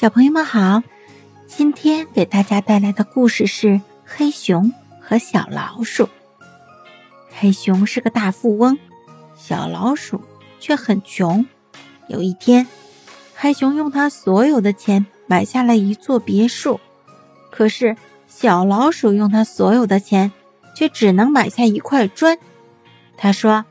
小朋友们好，今天给大家带来的故事是黑熊和小老鼠。黑熊是个大富翁，小老鼠却很穷。有一天，黑熊用他所有的钱买下了一座别墅，可是小老鼠用他所有的钱却只能买下一块砖。他说：“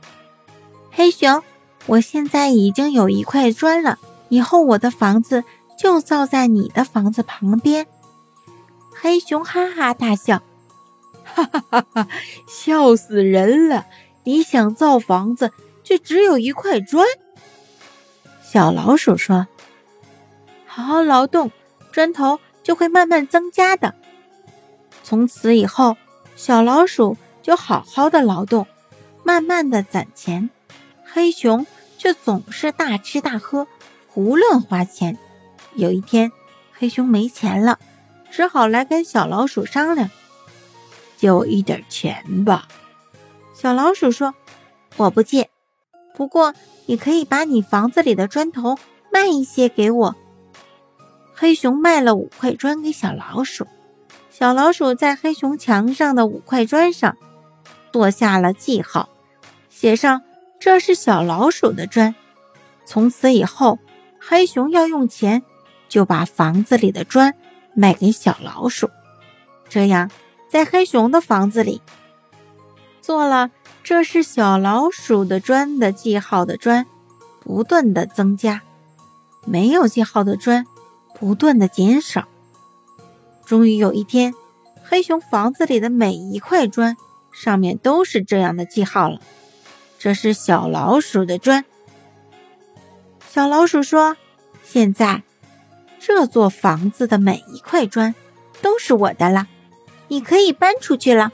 黑熊，我现在已经有一块砖了，以后我的房子。”就造在你的房子旁边，黑熊哈哈大笑，哈哈哈哈，笑死人了！你想造房子，却只有一块砖。小老鼠说：“好好劳动，砖头就会慢慢增加的。”从此以后，小老鼠就好好的劳动，慢慢的攒钱，黑熊却总是大吃大喝，胡乱花钱。有一天，黑熊没钱了，只好来跟小老鼠商量：“借我一点钱吧。”小老鼠说：“我不借，不过你可以把你房子里的砖头卖一些给我。”黑熊卖了五块砖给小老鼠，小老鼠在黑熊墙上的五块砖上做下了记号，写上这是小老鼠的砖。从此以后，黑熊要用钱。就把房子里的砖卖给小老鼠，这样在黑熊的房子里做了这是小老鼠的砖的记号的砖，不断的增加；没有记号的砖不断的减少。终于有一天，黑熊房子里的每一块砖上面都是这样的记号了，这是小老鼠的砖。小老鼠说：“现在。”这座房子的每一块砖都是我的了，你可以搬出去了。